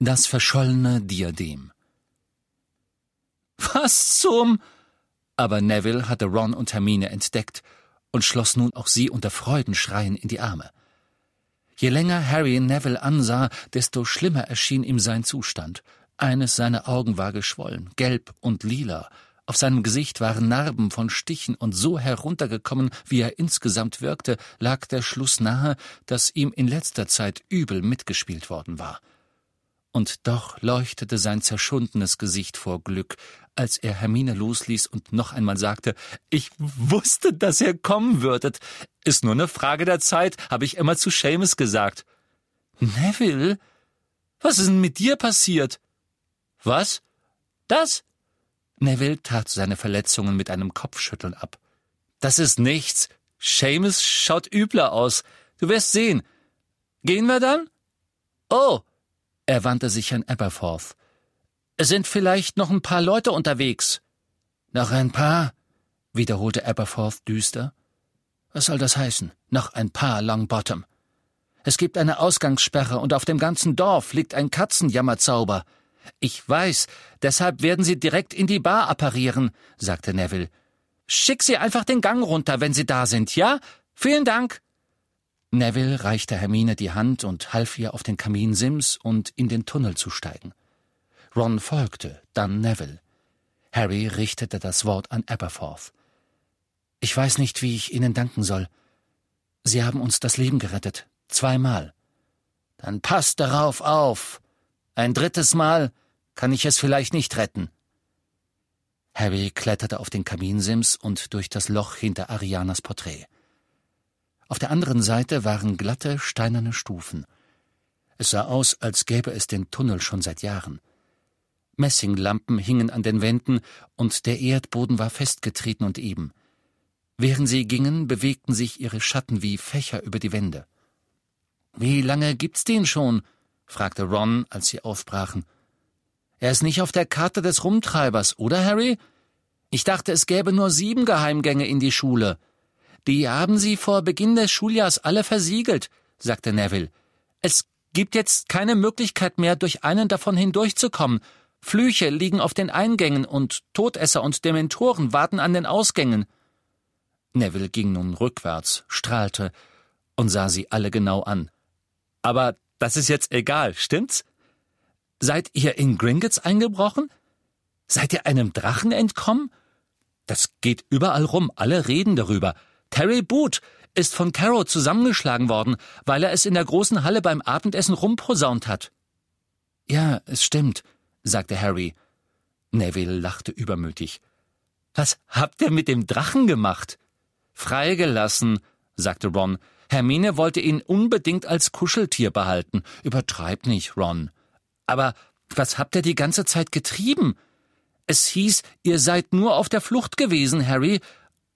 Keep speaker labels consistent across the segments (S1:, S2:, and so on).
S1: Das verschollene Diadem. Was zum? Aber Neville hatte Ron und Hermine entdeckt und schloss nun auch sie unter Freudenschreien in die Arme. Je länger Harry Neville ansah, desto schlimmer erschien ihm sein Zustand. Eines seiner Augen war geschwollen, gelb und lila, auf seinem Gesicht waren Narben von Stichen, und so heruntergekommen, wie er insgesamt wirkte, lag der Schluss nahe, dass ihm in letzter Zeit übel mitgespielt worden war. Und doch leuchtete sein zerschundenes Gesicht vor Glück, als er Hermine losließ und noch einmal sagte, ich wusste, dass ihr kommen würdet. Ist nur eine Frage der Zeit, habe ich immer zu Seamus gesagt. Neville? Was ist denn mit dir passiert? Was? Das? Neville tat seine Verletzungen mit einem Kopfschütteln ab. Das ist nichts. Seamus schaut übler aus. Du wirst sehen. Gehen wir dann? Oh, er wandte sich an Aberforth. Es sind vielleicht noch ein paar Leute unterwegs. Noch ein paar? wiederholte Aberforth düster. Was soll das heißen? Noch ein paar Longbottom. Es gibt eine Ausgangssperre und auf dem ganzen Dorf liegt ein Katzenjammerzauber. Ich weiß, deshalb werden Sie direkt in die Bar apparieren, sagte Neville. Schick Sie einfach den Gang runter, wenn Sie da sind, ja? Vielen Dank. Neville reichte Hermine die Hand und half ihr auf den Kaminsims und in den Tunnel zu steigen. Ron folgte, dann Neville. Harry richtete das Wort an Aberforth. Ich weiß nicht, wie ich Ihnen danken soll. Sie haben uns das Leben gerettet. Zweimal. Dann passt darauf auf. Ein drittes Mal kann ich es vielleicht nicht retten. Harry kletterte auf den Kaminsims und durch das Loch hinter Arianas Porträt. Auf der anderen Seite waren glatte, steinerne Stufen. Es sah aus, als gäbe es den Tunnel schon seit Jahren. Messinglampen hingen an den Wänden, und der Erdboden war festgetreten und eben. Während sie gingen, bewegten sich ihre Schatten wie Fächer über die Wände. Wie lange gibt's den schon? fragte Ron, als sie aufbrachen. Er ist nicht auf der Karte des Rumtreibers, oder, Harry? Ich dachte, es gäbe nur sieben Geheimgänge in die Schule. Die haben Sie vor Beginn des Schuljahrs alle versiegelt, sagte Neville. Es gibt jetzt keine Möglichkeit mehr, durch einen davon hindurchzukommen. Flüche liegen auf den Eingängen und Todesser und Dementoren warten an den Ausgängen. Neville ging nun rückwärts, strahlte und sah sie alle genau an. Aber das ist jetzt egal, stimmt's? Seid ihr in Gringotts eingebrochen? Seid ihr einem Drachen entkommen? Das geht überall rum, alle reden darüber. Terry Boot ist von Carrow zusammengeschlagen worden, weil er es in der großen Halle beim Abendessen rumposaunt hat. Ja, es stimmt, sagte Harry. Neville lachte übermütig. Was habt ihr mit dem Drachen gemacht? Freigelassen, sagte Ron. Hermine wollte ihn unbedingt als Kuscheltier behalten. Übertreib nicht, Ron. Aber was habt ihr die ganze Zeit getrieben? Es hieß, ihr seid nur auf der Flucht gewesen, Harry,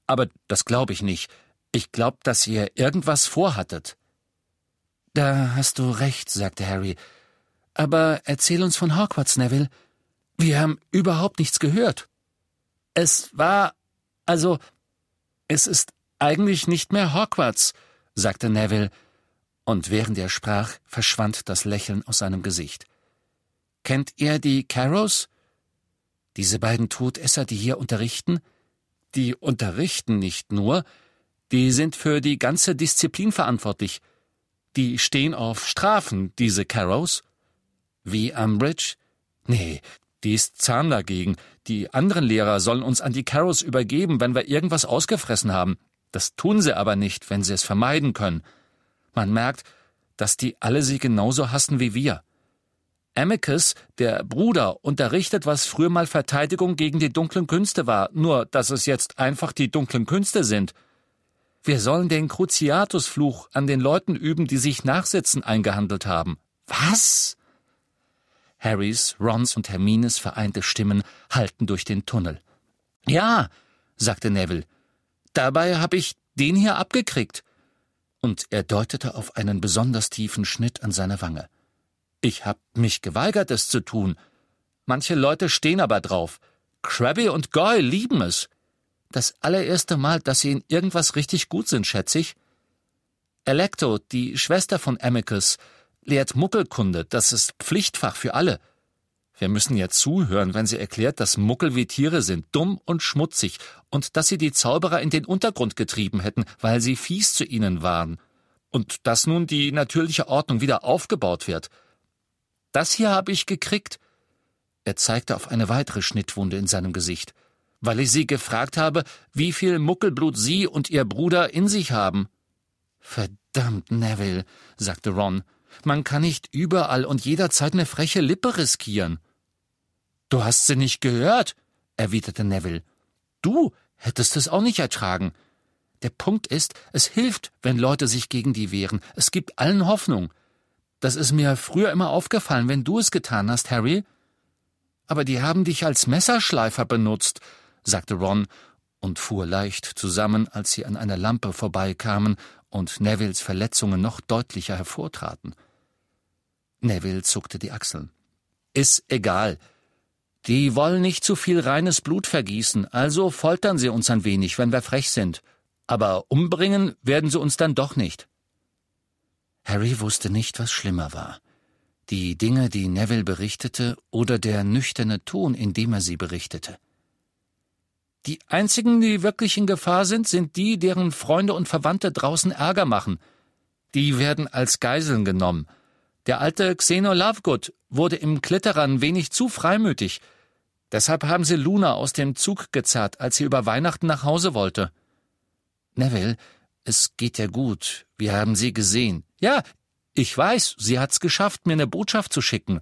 S1: aber das glaube ich nicht. Ich glaube, dass ihr irgendwas vorhattet. Da hast du recht, sagte Harry. Aber erzähl uns von Hogwarts, Neville. Wir haben überhaupt nichts gehört. Es war. also. Es ist eigentlich nicht mehr Hogwarts, sagte Neville, und während er sprach, verschwand das Lächeln aus seinem Gesicht. Kennt ihr die Carrows? Diese beiden Todesser, die hier unterrichten? Die unterrichten nicht nur, die sind für die ganze Disziplin verantwortlich. Die stehen auf Strafen, diese Carrows. Wie Umbridge? Nee, die ist zahm dagegen. Die anderen Lehrer sollen uns an die Carrows übergeben, wenn wir irgendwas ausgefressen haben. Das tun sie aber nicht, wenn sie es vermeiden können. Man merkt, dass die alle sie genauso hassen wie wir. Amicus, der Bruder, unterrichtet, was früher mal Verteidigung gegen die dunklen Künste war, nur dass es jetzt einfach die dunklen Künste sind. Wir sollen den Cruciatusfluch an den Leuten üben, die sich nachsitzen eingehandelt haben. Was? Harrys, Rons und Hermines vereinte Stimmen hallten durch den Tunnel. Ja, sagte Neville. Dabei habe ich den hier abgekriegt. Und er deutete auf einen besonders tiefen Schnitt an seiner Wange. Ich hab mich geweigert, es zu tun. Manche Leute stehen aber drauf. Krabby und Goy lieben es. Das allererste Mal, dass sie in irgendwas richtig gut sind, schätze ich. Electo, die Schwester von Amicus, lehrt Muckelkunde, das ist Pflichtfach für alle. Wir müssen ja zuhören, wenn sie erklärt, dass Muckel wie Tiere sind, dumm und schmutzig, und dass sie die Zauberer in den Untergrund getrieben hätten, weil sie fies zu ihnen waren, und dass nun die natürliche Ordnung wieder aufgebaut wird. Das hier habe ich gekriegt. Er zeigte auf eine weitere Schnittwunde in seinem Gesicht, weil ich sie gefragt habe, wie viel Muckelblut sie und ihr Bruder in sich haben. Verdammt, Neville, sagte Ron, man kann nicht überall und jederzeit eine freche Lippe riskieren. Du hast sie nicht gehört, erwiderte Neville. Du hättest es auch nicht ertragen. Der Punkt ist, es hilft, wenn Leute sich gegen die wehren. Es gibt allen Hoffnung. Das ist mir früher immer aufgefallen, wenn du es getan hast, Harry. Aber die haben dich als Messerschleifer benutzt, sagte Ron und fuhr leicht zusammen, als sie an einer Lampe vorbeikamen und Nevilles Verletzungen noch deutlicher hervortraten. Neville zuckte die Achseln. Ist egal. Die wollen nicht zu viel reines Blut vergießen, also foltern sie uns ein wenig, wenn wir frech sind. Aber umbringen werden sie uns dann doch nicht. Harry wusste nicht, was schlimmer war. Die Dinge, die Neville berichtete, oder der nüchterne Ton, in dem er sie berichtete. Die einzigen, die wirklich in Gefahr sind, sind die, deren Freunde und Verwandte draußen Ärger machen. Die werden als Geiseln genommen. Der alte Xeno Lovegood wurde im Klitterern wenig zu freimütig. Deshalb haben sie Luna aus dem Zug gezerrt, als sie über Weihnachten nach Hause wollte. Neville, es geht dir gut. Wir haben sie gesehen. Ja, ich weiß, sie hat's geschafft, mir eine Botschaft zu schicken.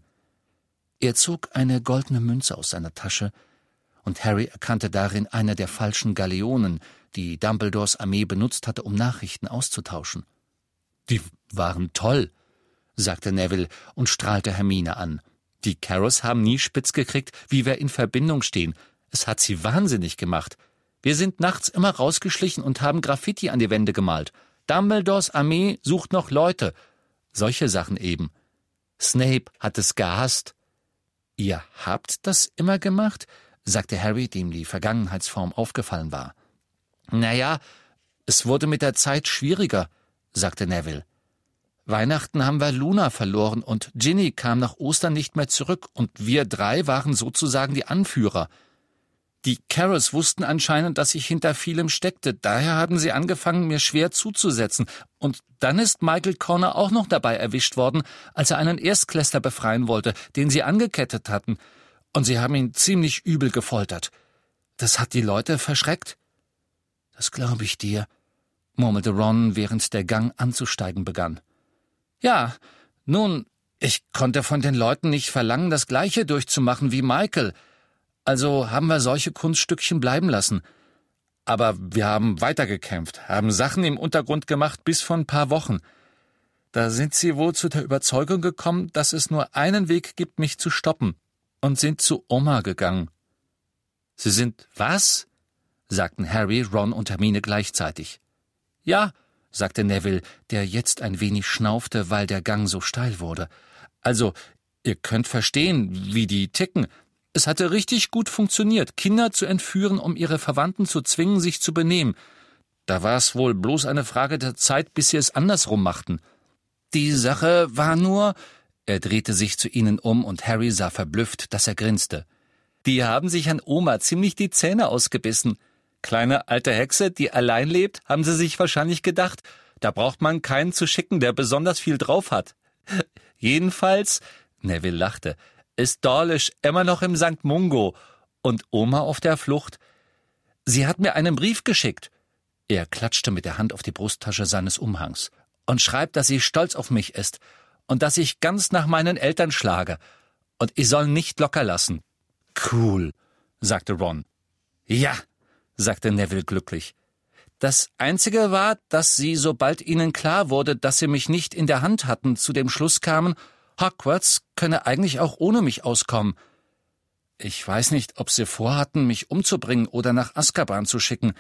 S1: Er zog eine goldene Münze aus seiner Tasche, und Harry erkannte darin eine der falschen Galeonen, die Dumbledores Armee benutzt hatte, um Nachrichten auszutauschen. Die waren toll, sagte Neville und strahlte Hermine an. Die Carrots haben nie spitz gekriegt, wie wir in Verbindung stehen. Es hat sie wahnsinnig gemacht. Wir sind nachts immer rausgeschlichen und haben Graffiti an die Wände gemalt. Dumbledores Armee sucht noch Leute. Solche Sachen eben. Snape hat es gehasst. Ihr habt das immer gemacht? sagte Harry, dem die Vergangenheitsform aufgefallen war. Na ja, es wurde mit der Zeit schwieriger, sagte Neville. Weihnachten haben wir Luna verloren und Ginny kam nach Ostern nicht mehr zurück und wir drei waren sozusagen die Anführer. Die Carrots wussten anscheinend, dass ich hinter vielem steckte, daher haben sie angefangen, mir schwer zuzusetzen. Und dann ist Michael Corner auch noch dabei erwischt worden, als er einen Erstklässler befreien wollte, den sie angekettet hatten. Und sie haben ihn ziemlich übel gefoltert. Das hat die Leute verschreckt. Das glaube ich dir, murmelte Ron, während der Gang anzusteigen begann. Ja, nun, ich konnte von den Leuten nicht verlangen, das Gleiche durchzumachen wie Michael, also haben wir solche Kunststückchen bleiben lassen. Aber wir haben weitergekämpft, haben Sachen im Untergrund gemacht bis vor ein paar Wochen. Da sind sie wohl zu der Überzeugung gekommen, dass es nur einen Weg gibt, mich zu stoppen, und sind zu Oma gegangen. Sie sind was? sagten Harry, Ron und Hermine gleichzeitig. Ja, sagte Neville, der jetzt ein wenig schnaufte, weil der Gang so steil wurde. Also, ihr könnt verstehen, wie die ticken. Es hatte richtig gut funktioniert, Kinder zu entführen, um ihre Verwandten zu zwingen, sich zu benehmen. Da war es wohl bloß eine Frage der Zeit, bis sie es andersrum machten. Die Sache war nur. Er drehte sich zu ihnen um und Harry sah verblüfft, dass er grinste. Die haben sich an Oma ziemlich die Zähne ausgebissen. Kleine alte Hexe, die allein lebt, haben sie sich wahrscheinlich gedacht, da braucht man keinen zu schicken, der besonders viel drauf hat. Jedenfalls, Neville lachte, ist Dawlish immer noch im St. Mungo und Oma auf der Flucht. Sie hat mir einen Brief geschickt. Er klatschte mit der Hand auf die Brusttasche seines Umhangs und schreibt, dass sie stolz auf mich ist und dass ich ganz nach meinen Eltern schlage und ich soll nicht locker lassen. Cool, sagte Ron. Ja, sagte Neville glücklich. Das Einzige war, dass sie, sobald ihnen klar wurde, dass sie mich nicht in der Hand hatten, zu dem Schluss kamen, Hogwarts könne eigentlich auch ohne mich auskommen. Ich weiß nicht, ob sie vorhatten, mich umzubringen oder nach Azkaban zu schicken.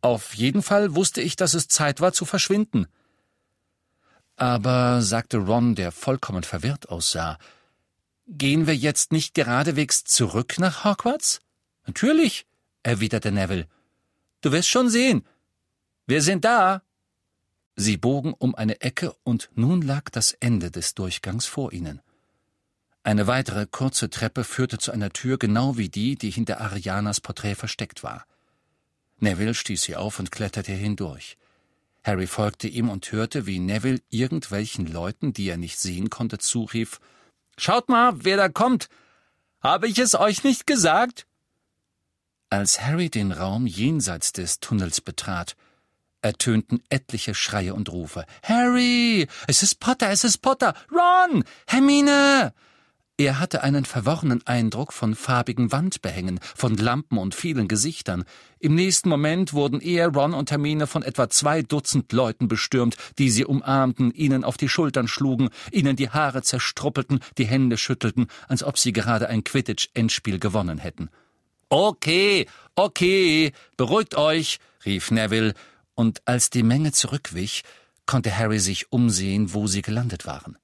S1: Auf jeden Fall wusste ich, dass es Zeit war zu verschwinden. Aber, sagte Ron, der vollkommen verwirrt aussah, gehen wir jetzt nicht geradewegs zurück nach Hogwarts? Natürlich, erwiderte Neville. Du wirst schon sehen. Wir sind da. Sie bogen um eine Ecke, und nun lag das Ende des Durchgangs vor ihnen. Eine weitere kurze Treppe führte zu einer Tür, genau wie die, die hinter Arianas Porträt versteckt war. Neville stieß sie auf und kletterte hindurch. Harry folgte ihm und hörte, wie Neville irgendwelchen Leuten, die er nicht sehen konnte, zurief Schaut mal, wer da kommt. Habe ich es euch nicht gesagt? Als Harry den Raum jenseits des Tunnels betrat, ertönten etliche Schreie und Rufe. Harry! Es ist Potter, es ist Potter! Ron! Hermine! Er hatte einen verworrenen Eindruck von farbigen Wandbehängen, von Lampen und vielen Gesichtern. Im nächsten Moment wurden er, Ron und Hermine von etwa zwei Dutzend Leuten bestürmt, die sie umarmten, ihnen auf die Schultern schlugen, ihnen die Haare zerstruppelten, die Hände schüttelten, als ob sie gerade ein Quidditch-Endspiel gewonnen hätten. Okay, okay, beruhigt euch, rief Neville, und als die Menge zurückwich, konnte Harry sich umsehen, wo sie gelandet waren.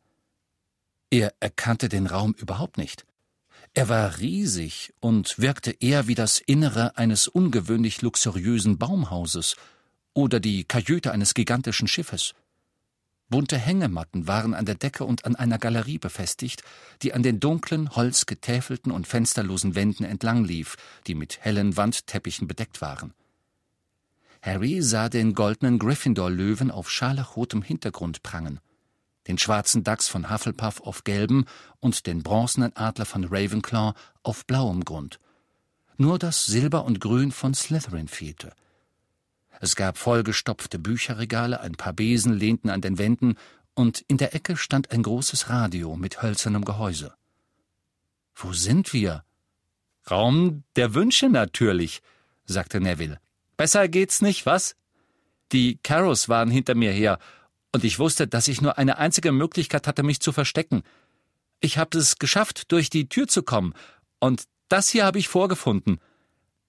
S1: Er erkannte den Raum überhaupt nicht. Er war riesig und wirkte eher wie das Innere eines ungewöhnlich luxuriösen Baumhauses oder die Kajüte eines gigantischen Schiffes. Bunte Hängematten waren an der Decke und an einer Galerie befestigt, die an den dunklen, holzgetäfelten und fensterlosen Wänden entlang lief, die mit hellen Wandteppichen bedeckt waren. Harry sah den goldenen Gryffindor-Löwen auf scharlachrotem Hintergrund prangen den schwarzen Dachs von Hufflepuff auf gelbem und den bronzenen Adler von Ravenclaw auf blauem Grund. Nur das Silber und Grün von Slytherin fehlte. Es gab vollgestopfte Bücherregale, ein paar Besen lehnten an den Wänden, und in der Ecke stand ein großes Radio mit hölzernem Gehäuse. Wo sind wir? Raum der Wünsche natürlich, sagte Neville. Besser geht's nicht, was? Die Carrows waren hinter mir her und ich wusste, dass ich nur eine einzige Möglichkeit hatte, mich zu verstecken. Ich habe es geschafft, durch die Tür zu kommen, und das hier habe ich vorgefunden.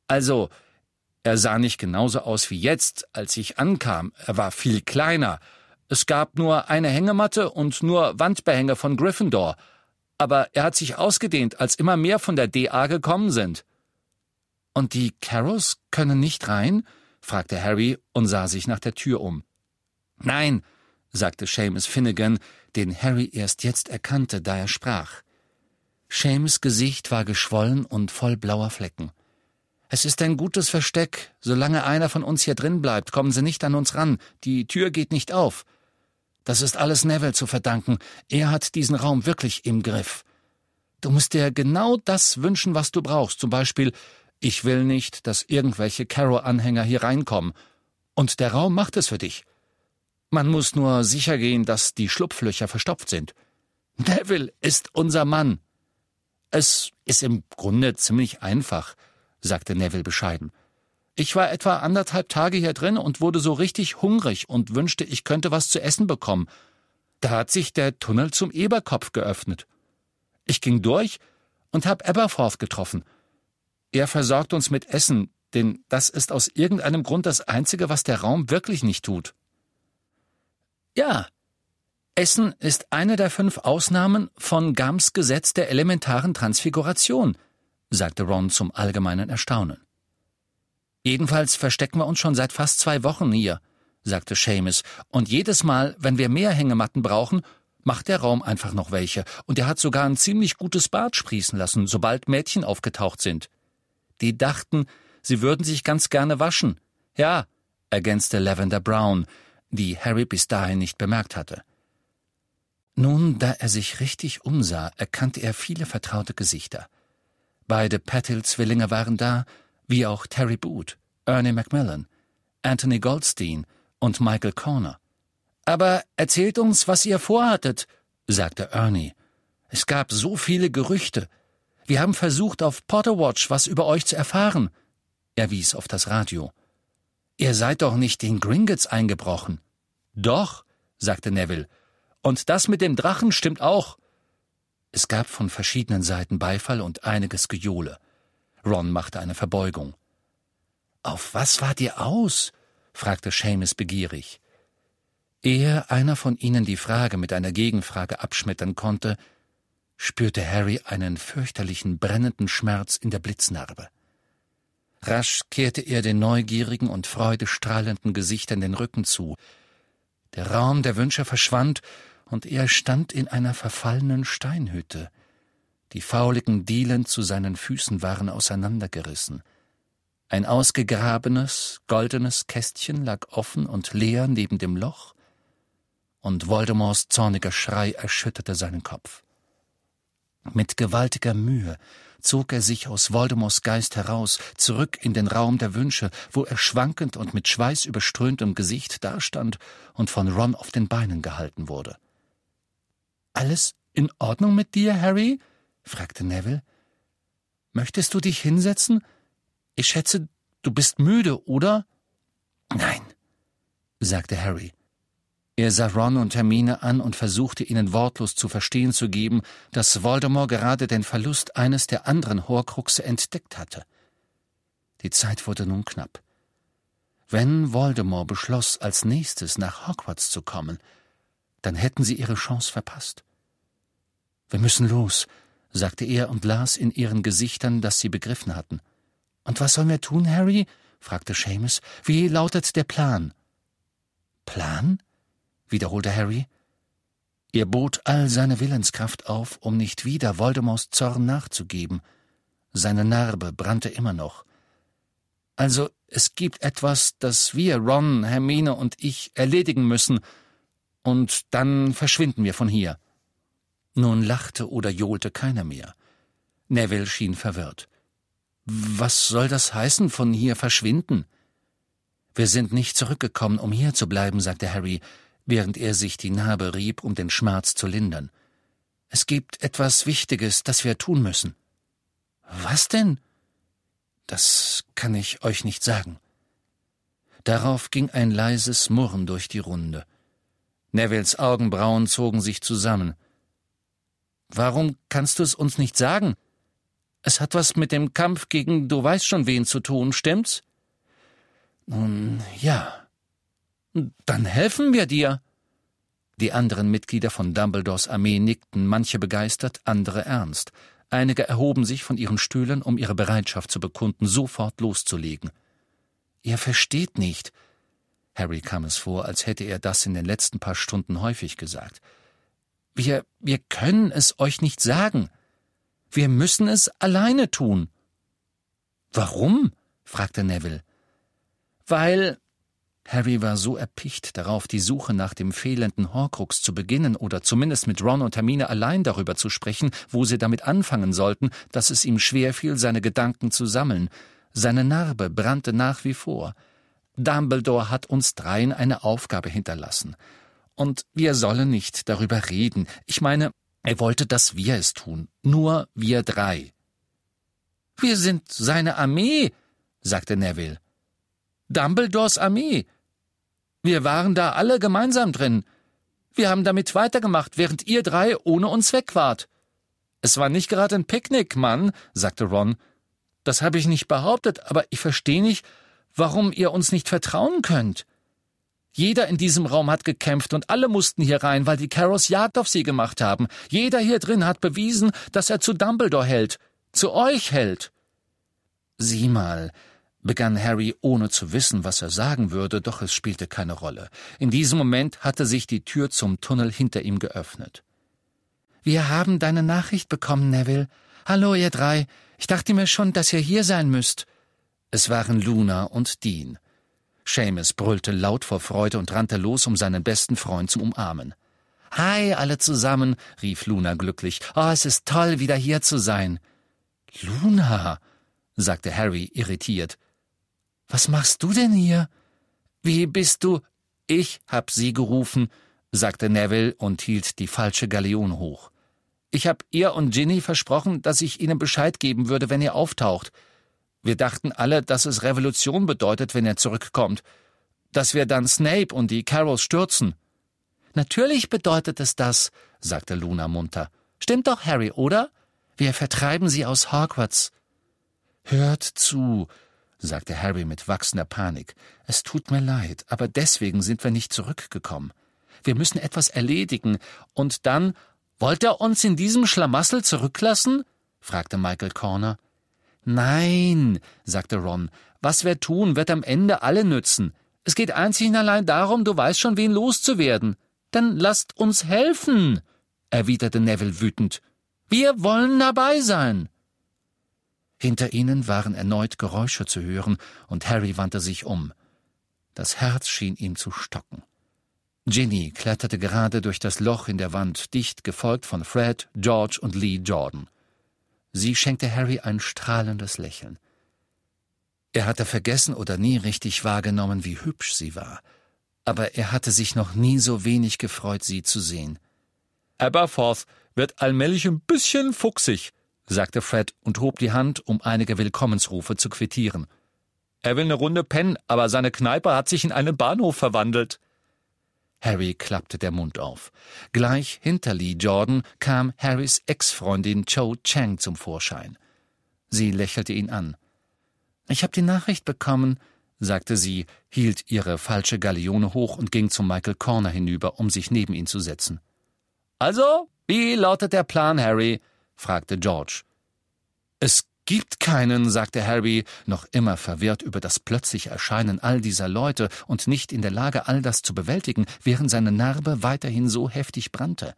S1: Also, er sah nicht genauso aus wie jetzt, als ich ankam, er war viel kleiner. Es gab nur eine Hängematte und nur Wandbehänge von Gryffindor, aber er hat sich ausgedehnt, als immer mehr von der DA gekommen sind. Und die Carrows können nicht rein? fragte Harry und sah sich nach der Tür um. Nein, sagte Seamus Finnegan, den Harry erst jetzt erkannte, da er sprach. Seamus Gesicht war geschwollen und voll blauer Flecken. Es ist ein gutes Versteck. Solange einer von uns hier drin bleibt, kommen Sie nicht an uns ran. Die Tür geht nicht auf. Das ist alles Neville zu verdanken. Er hat diesen Raum wirklich im Griff. Du musst dir genau das wünschen, was du brauchst. Zum Beispiel, ich will nicht, dass irgendwelche Carrow-Anhänger hier reinkommen. Und der Raum macht es für dich. Man muss nur sicher gehen, dass die Schlupflöcher verstopft sind. Neville ist unser Mann. Es ist im Grunde ziemlich einfach, sagte Neville bescheiden. Ich war etwa anderthalb Tage hier drin und wurde so richtig hungrig und wünschte, ich könnte was zu essen bekommen. Da hat sich der Tunnel zum Eberkopf geöffnet. Ich ging durch und hab Aberforth getroffen. Er versorgt uns mit Essen, denn das ist aus irgendeinem Grund das Einzige, was der Raum wirklich nicht tut. Ja. Essen ist eine der fünf Ausnahmen von Gams Gesetz der elementaren Transfiguration, sagte Ron zum allgemeinen Erstaunen. Jedenfalls verstecken wir uns schon seit fast zwei Wochen hier, sagte Seamus, und jedes Mal, wenn wir mehr Hängematten brauchen, macht der Raum einfach noch welche, und er hat sogar ein ziemlich gutes Bad sprießen lassen, sobald Mädchen aufgetaucht sind. Die dachten, sie würden sich ganz gerne waschen. Ja, ergänzte Lavender Brown, die Harry bis dahin nicht bemerkt hatte. Nun, da er sich richtig umsah, erkannte er viele vertraute Gesichter. Beide Patil-Zwillinge waren da, wie auch Terry Boot, Ernie Macmillan, Anthony Goldstein und Michael Corner. Aber erzählt uns, was ihr vorhattet, sagte Ernie. Es gab so viele Gerüchte. Wir haben versucht, auf Potterwatch was über euch zu erfahren. Er wies auf das Radio. Ihr seid doch nicht den Gringotts eingebrochen. Doch, sagte Neville. Und das mit dem Drachen stimmt auch. Es gab von verschiedenen Seiten Beifall und einiges Gejohle. Ron machte eine Verbeugung. Auf was wart ihr aus? fragte Seamus begierig. Ehe einer von ihnen die Frage mit einer Gegenfrage abschmettern konnte, spürte Harry einen fürchterlichen brennenden Schmerz in der Blitznarbe. Rasch kehrte er den neugierigen und freudestrahlenden Gesichtern den Rücken zu, Der Raum der Wünsche verschwand, und er stand in einer verfallenen Steinhütte. Die fauligen Dielen zu seinen Füßen waren auseinandergerissen. Ein ausgegrabenes, goldenes Kästchen lag offen und leer neben dem Loch, und Voldemorts zorniger Schrei erschütterte seinen Kopf. Mit gewaltiger Mühe zog er sich aus Voldemorts Geist heraus, zurück in den Raum der Wünsche, wo er schwankend und mit Schweiß überströmtem Gesicht dastand und von Ron auf den Beinen gehalten wurde. Alles in Ordnung mit dir, Harry? fragte Neville. Möchtest du dich hinsetzen? Ich schätze, du bist müde, oder?
S2: Nein, sagte Harry.
S1: Er sah Ron und Hermine an und versuchte ihnen wortlos zu verstehen zu geben, dass Voldemort gerade den Verlust eines der anderen Horcruxe entdeckt hatte. Die Zeit wurde nun knapp. Wenn Voldemort beschloss, als nächstes nach Hogwarts zu kommen, dann hätten sie ihre Chance verpasst. Wir müssen los, sagte er und las in ihren Gesichtern, dass sie begriffen hatten. Und was sollen wir tun, Harry? fragte Seamus. Wie lautet der Plan?
S2: Plan? Wiederholte Harry.
S1: Er bot all seine Willenskraft auf, um nicht wieder Voldemorts Zorn nachzugeben. Seine Narbe brannte immer noch. Also, es gibt etwas, das wir, Ron, Hermine und ich, erledigen müssen, und dann verschwinden wir von hier. Nun lachte oder johlte keiner mehr. Neville schien verwirrt. Was soll das heißen, von hier verschwinden? Wir sind nicht zurückgekommen, um hier zu bleiben, sagte Harry während er sich die Narbe rieb, um den Schmerz zu lindern. Es gibt etwas Wichtiges, das wir tun müssen.
S2: Was denn?
S1: Das kann ich euch nicht sagen. Darauf ging ein leises Murren durch die Runde. Nevilles Augenbrauen zogen sich zusammen. Warum kannst du es uns nicht sagen? Es hat was mit dem Kampf gegen du weißt schon wen zu tun, stimmt's?
S2: Nun ja,
S1: dann helfen wir dir. Die anderen Mitglieder von Dumbledores Armee nickten, manche begeistert, andere ernst. Einige erhoben sich von ihren Stühlen, um ihre Bereitschaft zu bekunden, sofort loszulegen. Ihr versteht nicht. Harry kam es vor, als hätte er das in den letzten paar Stunden häufig gesagt. Wir, wir können es euch nicht sagen. Wir müssen es alleine tun.
S2: Warum? fragte Neville.
S1: Weil Harry war so erpicht darauf, die Suche nach dem fehlenden Horcrux zu beginnen oder zumindest mit Ron und Hermine allein darüber zu sprechen, wo sie damit anfangen sollten, dass es ihm schwer fiel, seine Gedanken zu sammeln. Seine Narbe brannte nach wie vor. Dumbledore hat uns dreien eine Aufgabe hinterlassen. Und wir sollen nicht darüber reden. Ich meine, er wollte, dass wir es tun. Nur wir drei.
S2: Wir sind seine Armee, sagte Neville. Dumbledores Armee. Wir waren da alle gemeinsam drin. Wir haben damit weitergemacht, während ihr drei ohne uns weg wart.
S1: Es war nicht gerade ein Picknick, Mann, sagte Ron.
S2: Das habe ich nicht behauptet, aber ich verstehe nicht, warum ihr uns nicht vertrauen könnt. Jeder in diesem Raum hat gekämpft und alle mussten hier rein, weil die Carrows Jagd auf sie gemacht haben. Jeder hier drin hat bewiesen, dass er zu Dumbledore hält, zu euch hält.
S1: Sieh mal, begann Harry, ohne zu wissen, was er sagen würde, doch es spielte keine Rolle. In diesem Moment hatte sich die Tür zum Tunnel hinter ihm geöffnet.
S2: Wir haben deine Nachricht bekommen, Neville. Hallo, ihr drei. Ich dachte mir schon, dass ihr hier sein müsst.
S1: Es waren Luna und Dean. Seamus brüllte laut vor Freude und rannte los, um seinen besten Freund zu umarmen.
S2: Hi, alle zusammen, rief Luna glücklich. Oh, es ist toll, wieder hier zu sein.
S1: Luna, sagte Harry irritiert.
S2: Was machst du denn hier?
S1: Wie bist du? Ich hab sie gerufen, sagte Neville und hielt die falsche Galeone hoch. Ich hab ihr und Ginny versprochen, dass ich ihnen Bescheid geben würde, wenn ihr auftaucht. Wir dachten alle, dass es Revolution bedeutet, wenn er zurückkommt. Dass wir dann Snape und die Carrols stürzen.
S2: Natürlich bedeutet es das, sagte Luna munter. Stimmt doch, Harry, oder? Wir vertreiben sie aus Hogwarts.
S1: Hört zu, sagte Harry mit wachsender Panik. Es tut mir leid, aber deswegen sind wir nicht zurückgekommen. Wir müssen etwas erledigen, und dann wollt er uns in diesem Schlamassel zurücklassen? fragte Michael Corner.
S2: Nein, sagte Ron, was wir tun, wird am Ende alle nützen. Es geht einzig und allein darum, du weißt schon, wen loszuwerden. Dann lasst uns helfen, erwiderte Neville wütend. Wir wollen dabei sein. Hinter ihnen waren erneut Geräusche zu hören, und Harry wandte sich um. Das Herz schien ihm zu stocken. Ginny kletterte gerade durch das Loch in der Wand, dicht gefolgt von Fred, George und Lee Jordan. Sie schenkte Harry ein strahlendes Lächeln. Er hatte vergessen oder nie richtig wahrgenommen, wie hübsch sie war, aber er hatte sich noch nie so wenig gefreut, sie zu sehen. Aberforth wird allmählich ein bisschen fuchsig, sagte Fred und hob die Hand, um einige Willkommensrufe zu quittieren. Er will eine Runde pennen, aber seine Kneipe hat sich in einen Bahnhof verwandelt. Harry klappte der Mund auf. Gleich hinter Lee Jordan kam Harrys Ex-Freundin Cho Chang zum Vorschein. Sie lächelte ihn an. Ich habe die Nachricht bekommen, sagte sie, hielt ihre falsche Galeone hoch und ging zu Michael Corner hinüber, um sich neben ihn zu setzen. Also, wie lautet der Plan, Harry? Fragte George. Es gibt keinen, sagte Harry, noch immer verwirrt über das plötzliche Erscheinen all dieser Leute und nicht in der Lage, all das zu bewältigen, während seine Narbe weiterhin so heftig brannte.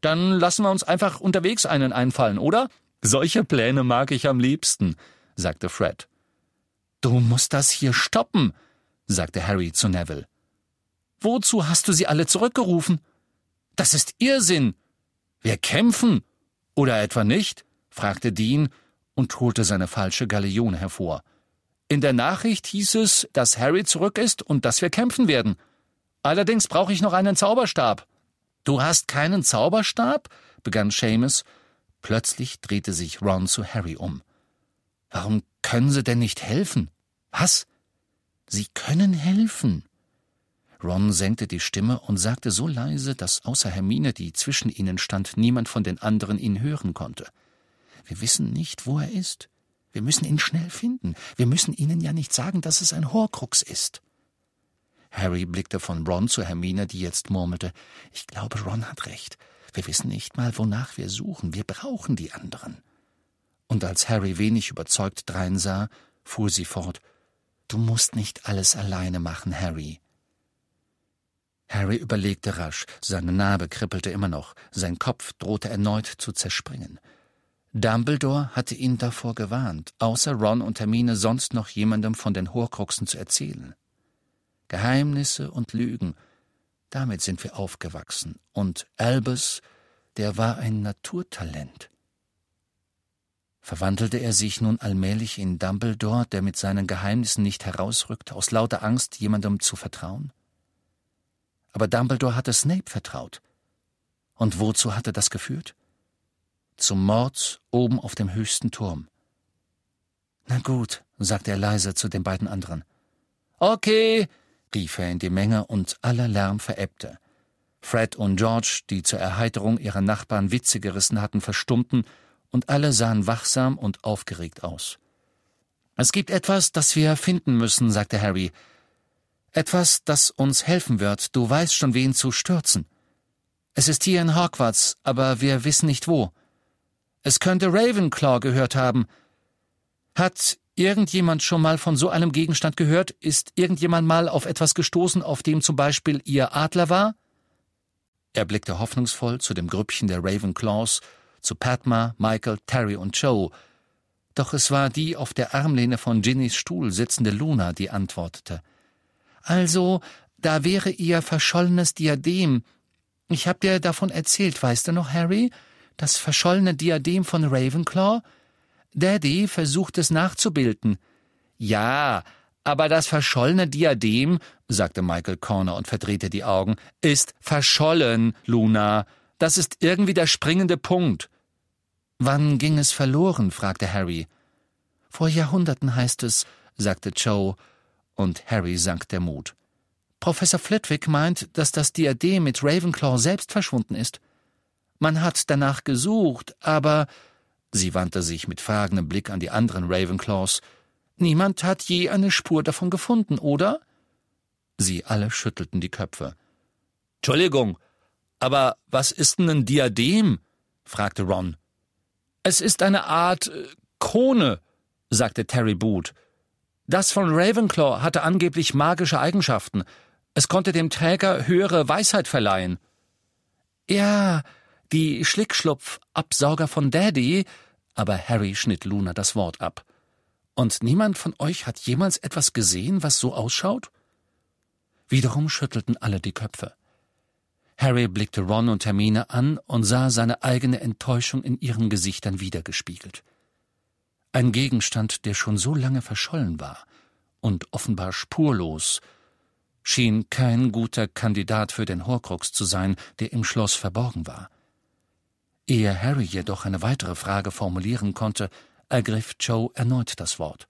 S2: Dann lassen wir uns einfach unterwegs einen einfallen, oder? Solche Pläne mag ich am liebsten, sagte Fred. Du musst das hier stoppen, sagte Harry zu Neville. Wozu hast du sie alle zurückgerufen? Das ist Irrsinn. Wir kämpfen. Oder etwa nicht? fragte Dean und holte seine falsche Galeone hervor. In der Nachricht hieß es, dass Harry zurück ist und dass wir kämpfen werden. Allerdings brauche ich noch einen Zauberstab. Du hast keinen Zauberstab? begann Seamus. Plötzlich drehte sich Ron zu Harry um. Warum können Sie denn nicht helfen? Was? Sie können helfen. Ron senkte die Stimme und sagte so leise, dass außer Hermine, die zwischen ihnen stand, niemand von den anderen ihn hören konnte. Wir wissen nicht, wo er ist. Wir müssen ihn schnell finden. Wir müssen ihnen ja nicht sagen, dass es ein Horcrux ist. Harry blickte von Ron zu Hermine, die jetzt murmelte, ich glaube, Ron hat recht. Wir wissen nicht mal, wonach wir suchen. Wir brauchen die anderen. Und als Harry wenig überzeugt dreinsah, fuhr sie fort, Du musst nicht alles alleine machen, Harry. Harry überlegte rasch, seine Narbe kribbelte immer noch, sein Kopf drohte erneut zu zerspringen. Dumbledore hatte ihn davor gewarnt, außer Ron und Hermine sonst noch jemandem von den Horcruxen zu erzählen. Geheimnisse und Lügen, damit sind wir aufgewachsen, und Albus, der war ein Naturtalent. Verwandelte er sich nun allmählich in Dumbledore, der mit seinen Geheimnissen nicht herausrückte, aus lauter Angst, jemandem zu vertrauen? Aber Dumbledore hatte Snape vertraut. Und wozu hatte das geführt? Zum Mord oben auf dem höchsten Turm. Na gut, sagte er leise zu den beiden anderen. Okay, rief er in die Menge und aller Lärm verebbte. Fred und George, die zur Erheiterung ihrer Nachbarn Witze gerissen hatten, verstummten und alle sahen wachsam und aufgeregt aus. Es gibt etwas, das wir finden müssen, sagte Harry. Etwas, das uns helfen wird, du weißt schon, wen zu stürzen. Es ist hier in Hogwarts, aber wir wissen nicht wo. Es könnte Ravenclaw gehört haben. Hat irgendjemand schon mal von so einem Gegenstand gehört? Ist irgendjemand mal auf etwas gestoßen, auf dem zum Beispiel ihr Adler war? Er blickte hoffnungsvoll zu dem Grüppchen der Ravenclaws, zu Padma, Michael, Terry und Joe. Doch es war die auf der Armlehne von Ginnys Stuhl sitzende Luna, die antwortete. Also, da wäre ihr verschollenes Diadem. Ich hab dir davon erzählt, weißt du noch, Harry? Das verschollene Diadem von Ravenclaw? Daddy versucht es nachzubilden. Ja, aber das verschollene Diadem, sagte Michael Corner und verdrehte die Augen, ist verschollen, Luna. Das ist irgendwie der springende Punkt. Wann ging es verloren? fragte Harry. Vor Jahrhunderten heißt es, sagte Joe, und Harry sank der Mut. Professor Flitwick meint, dass das Diadem mit Ravenclaw selbst verschwunden ist. Man hat danach gesucht, aber sie wandte sich mit fragendem Blick an die anderen Ravenclaws. Niemand hat je eine Spur davon gefunden, oder? Sie alle schüttelten die Köpfe. Entschuldigung, aber was ist denn ein Diadem? fragte Ron. Es ist eine Art äh, Krone, sagte Terry Boot. Das von Ravenclaw hatte angeblich magische Eigenschaften. Es konnte dem Träger höhere Weisheit verleihen. Ja, die Schlickschlupf-Absauger von Daddy, aber Harry schnitt Luna das Wort ab. Und niemand von euch hat jemals etwas gesehen, was so ausschaut? Wiederum schüttelten alle die Köpfe. Harry blickte Ron und Hermine an und sah seine eigene Enttäuschung in ihren Gesichtern wiedergespiegelt. Ein Gegenstand, der schon so lange verschollen war und offenbar spurlos, schien kein guter Kandidat für den Horcrux zu sein, der im Schloss verborgen war. Ehe Harry jedoch eine weitere Frage formulieren konnte, ergriff Joe erneut das Wort.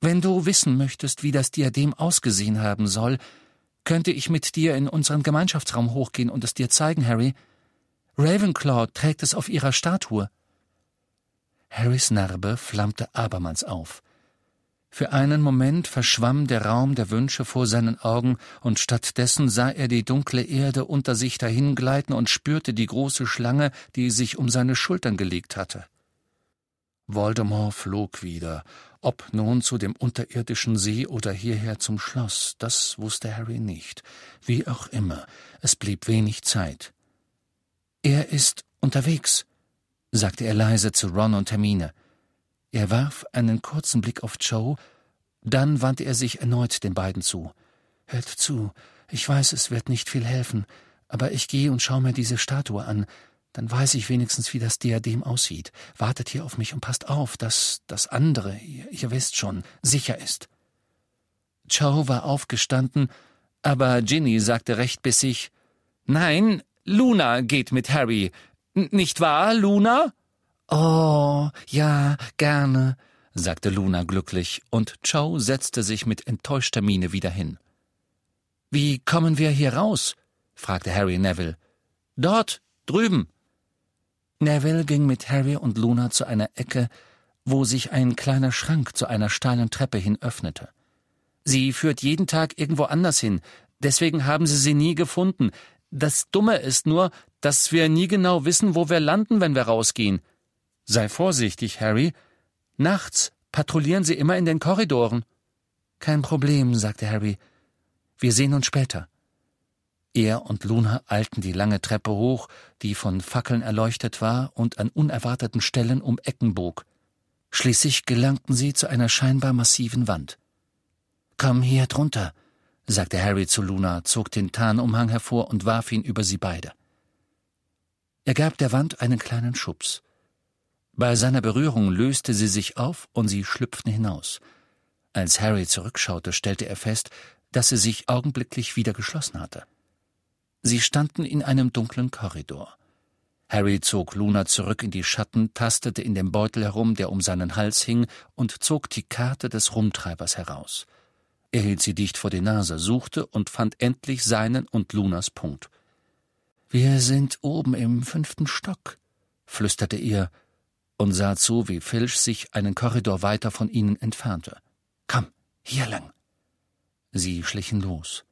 S2: Wenn du wissen möchtest, wie das Diadem ausgesehen haben soll, könnte ich mit dir in unseren Gemeinschaftsraum hochgehen und es dir zeigen, Harry. Ravenclaw trägt es auf ihrer Statue. Harrys Narbe flammte abermals auf. Für einen Moment verschwamm der Raum der Wünsche vor seinen Augen, und stattdessen sah er die dunkle Erde unter sich dahingleiten und spürte die große Schlange, die sich um seine Schultern gelegt hatte. Voldemort flog wieder, ob nun zu dem unterirdischen See oder hierher zum Schloss, das wusste Harry nicht. Wie auch immer, es blieb wenig Zeit. Er ist unterwegs, sagte er leise zu Ron und Hermine. Er warf einen kurzen Blick auf Joe, dann wandte er sich erneut den beiden zu. Hört zu, ich weiß, es wird nicht viel helfen, aber ich gehe und schaue mir diese Statue an. Dann weiß ich wenigstens, wie das Diadem aussieht. Wartet hier auf mich und passt auf, dass das andere, ihr, ihr wisst schon, sicher ist. Joe war aufgestanden, aber Ginny sagte recht bissig Nein, Luna geht mit Harry. Nicht wahr, Luna? Oh, ja, gerne, sagte Luna glücklich, und Joe setzte sich mit enttäuschter Miene wieder hin. Wie kommen wir hier raus? fragte Harry Neville. Dort, drüben, Neville ging mit Harry und Luna zu einer Ecke, wo sich ein kleiner Schrank zu einer steilen Treppe hin öffnete. Sie führt jeden Tag irgendwo anders hin, deswegen haben sie sie nie gefunden. Das Dumme ist nur, dass wir nie genau wissen, wo wir landen, wenn wir rausgehen. Sei vorsichtig, Harry. Nachts patrouillieren sie immer in den Korridoren. Kein Problem, sagte Harry. Wir sehen uns später. Er und Luna eilten die lange Treppe hoch, die von Fackeln erleuchtet war und an unerwarteten Stellen um Ecken bog. Schließlich gelangten sie zu einer scheinbar massiven Wand. Komm hier drunter, sagte Harry zu Luna, zog den Tarnumhang hervor und warf ihn über sie beide. Er gab der Wand einen kleinen Schubs. Bei seiner Berührung löste sie sich auf und sie schlüpften hinaus. Als Harry zurückschaute, stellte er fest, dass sie sich augenblicklich wieder geschlossen hatte. Sie standen in einem dunklen Korridor. Harry zog Luna zurück in die Schatten, tastete in dem Beutel herum, der um seinen Hals hing, und zog die Karte des Rumtreibers heraus. Er hielt sie dicht vor die Nase, suchte und fand endlich seinen und Lunas Punkt. Wir sind oben im fünften Stock, flüsterte er und sah zu, wie Filch sich einen Korridor weiter von ihnen entfernte. Komm, hier lang. Sie schlichen los.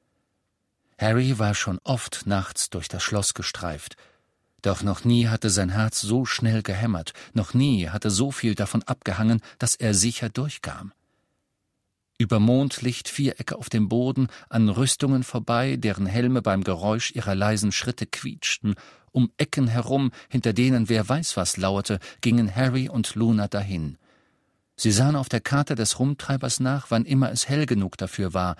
S2: Harry war schon oft nachts durch das Schloss gestreift, doch noch nie hatte sein Herz so schnell gehämmert, noch nie hatte so viel davon abgehangen, dass er sicher durchkam. Über Mondlicht Vierecke auf dem Boden, an Rüstungen vorbei, deren Helme beim Geräusch ihrer leisen Schritte quietschten, um Ecken herum, hinter denen wer weiß was lauerte, gingen Harry und Luna dahin. Sie sahen auf der Karte des Rumtreibers nach, wann immer es hell genug dafür war,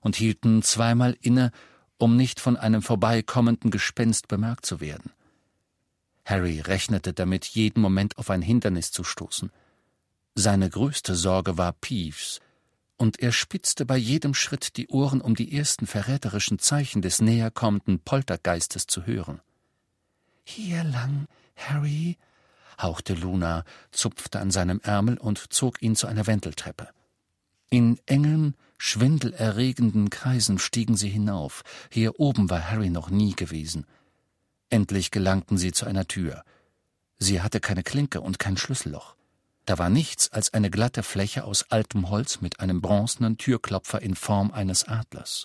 S2: und hielten zweimal inne, um nicht von einem vorbeikommenden Gespenst bemerkt zu werden. Harry rechnete damit, jeden Moment auf ein Hindernis zu stoßen. Seine größte Sorge war Peeves, und er spitzte bei jedem Schritt die Ohren, um die ersten verräterischen Zeichen des näherkommenden Poltergeistes zu hören. Hier lang, Harry, hauchte Luna, zupfte an seinem Ärmel und zog ihn zu einer Wendeltreppe. In engen, schwindelerregenden Kreisen stiegen sie hinauf. Hier oben war Harry noch nie gewesen. Endlich gelangten sie zu einer Tür. Sie hatte keine Klinke und kein Schlüsselloch. Da war nichts als eine glatte Fläche aus altem Holz mit einem bronzenen Türklopfer in Form eines Adlers.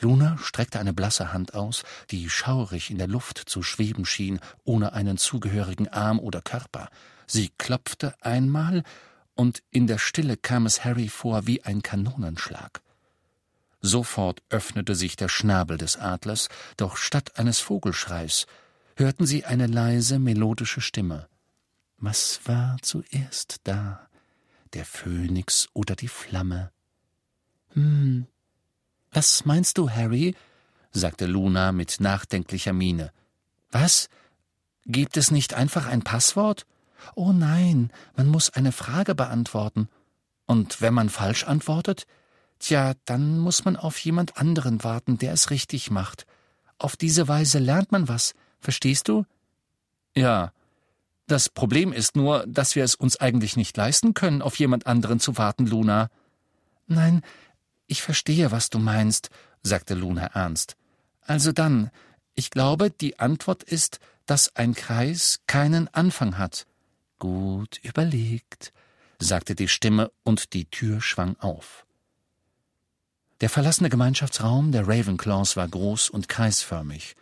S2: Luna streckte eine blasse Hand aus, die schaurig in der Luft zu schweben schien, ohne einen zugehörigen Arm oder Körper. Sie klopfte einmal
S1: und in der Stille kam es Harry vor wie ein Kanonenschlag. Sofort öffnete sich der Schnabel des Adlers, doch statt eines Vogelschreis hörten sie eine leise melodische Stimme. Was war zuerst da? Der Phönix oder die Flamme? Hm. Was meinst du, Harry? sagte Luna mit nachdenklicher Miene. Was? Gibt es nicht einfach ein Passwort? Oh nein, man muss eine Frage beantworten. Und wenn man falsch antwortet? Tja, dann muss man auf jemand anderen warten, der es richtig macht. Auf diese Weise lernt man was, verstehst du? Ja. Das Problem ist nur, dass wir es uns eigentlich nicht leisten können, auf jemand anderen zu warten, Luna. Nein, ich verstehe, was du meinst, sagte Luna ernst. Also dann, ich glaube, die Antwort ist, dass ein Kreis keinen Anfang hat. Gut überlegt, sagte die Stimme, und die Tür schwang auf. Der verlassene Gemeinschaftsraum der Ravenclaws war groß und kreisförmig,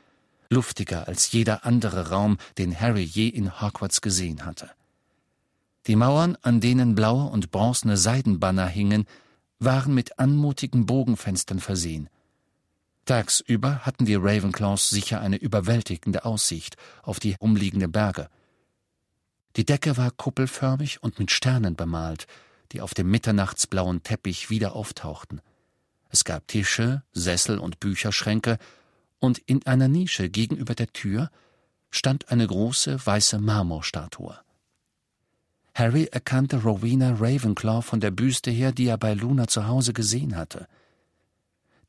S1: luftiger als jeder andere Raum, den Harry je in Hogwarts gesehen hatte. Die Mauern, an denen blaue und bronzene Seidenbanner hingen, waren mit anmutigen Bogenfenstern versehen. Tagsüber hatten die Ravenclaws sicher eine überwältigende Aussicht auf die umliegenden Berge. Die Decke war kuppelförmig und mit Sternen bemalt, die auf dem mitternachtsblauen Teppich wieder auftauchten. Es gab Tische, Sessel und Bücherschränke, und in einer Nische gegenüber der Tür stand eine große weiße Marmorstatue. Harry erkannte Rowena Ravenclaw von der Büste her, die er bei Luna zu Hause gesehen hatte.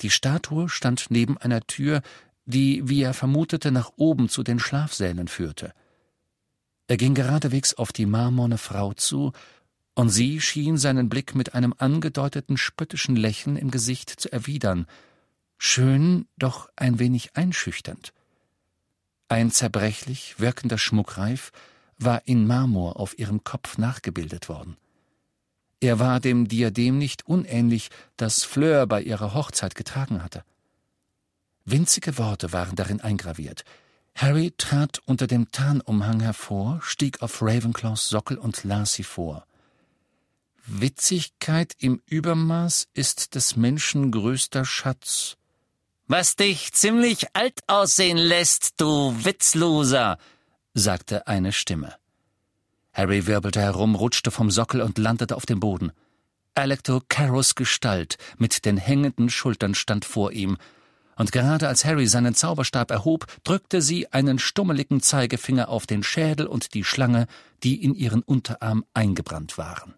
S1: Die Statue stand neben einer Tür, die, wie er vermutete, nach oben zu den Schlafsälen führte. Er ging geradewegs auf die marmorne Frau zu und sie schien seinen Blick mit einem angedeuteten spöttischen Lächeln im Gesicht zu erwidern, schön, doch ein wenig einschüchternd. Ein zerbrechlich wirkender Schmuckreif war in Marmor auf ihrem Kopf nachgebildet worden. Er war dem Diadem nicht unähnlich, das Fleur bei ihrer Hochzeit getragen hatte. Winzige Worte waren darin eingraviert. Harry trat unter dem Tarnumhang hervor, stieg auf Ravenclaws Sockel und las sie vor. Witzigkeit im Übermaß ist des Menschen größter Schatz.
S2: Was dich ziemlich alt aussehen lässt, du Witzloser, sagte eine Stimme.
S1: Harry wirbelte herum, rutschte vom Sockel und landete auf dem Boden. Alecto Carrows Gestalt mit den hängenden Schultern stand vor ihm, und gerade als Harry seinen Zauberstab erhob, drückte sie einen stummeligen Zeigefinger auf den Schädel und die Schlange, die in ihren Unterarm eingebrannt waren.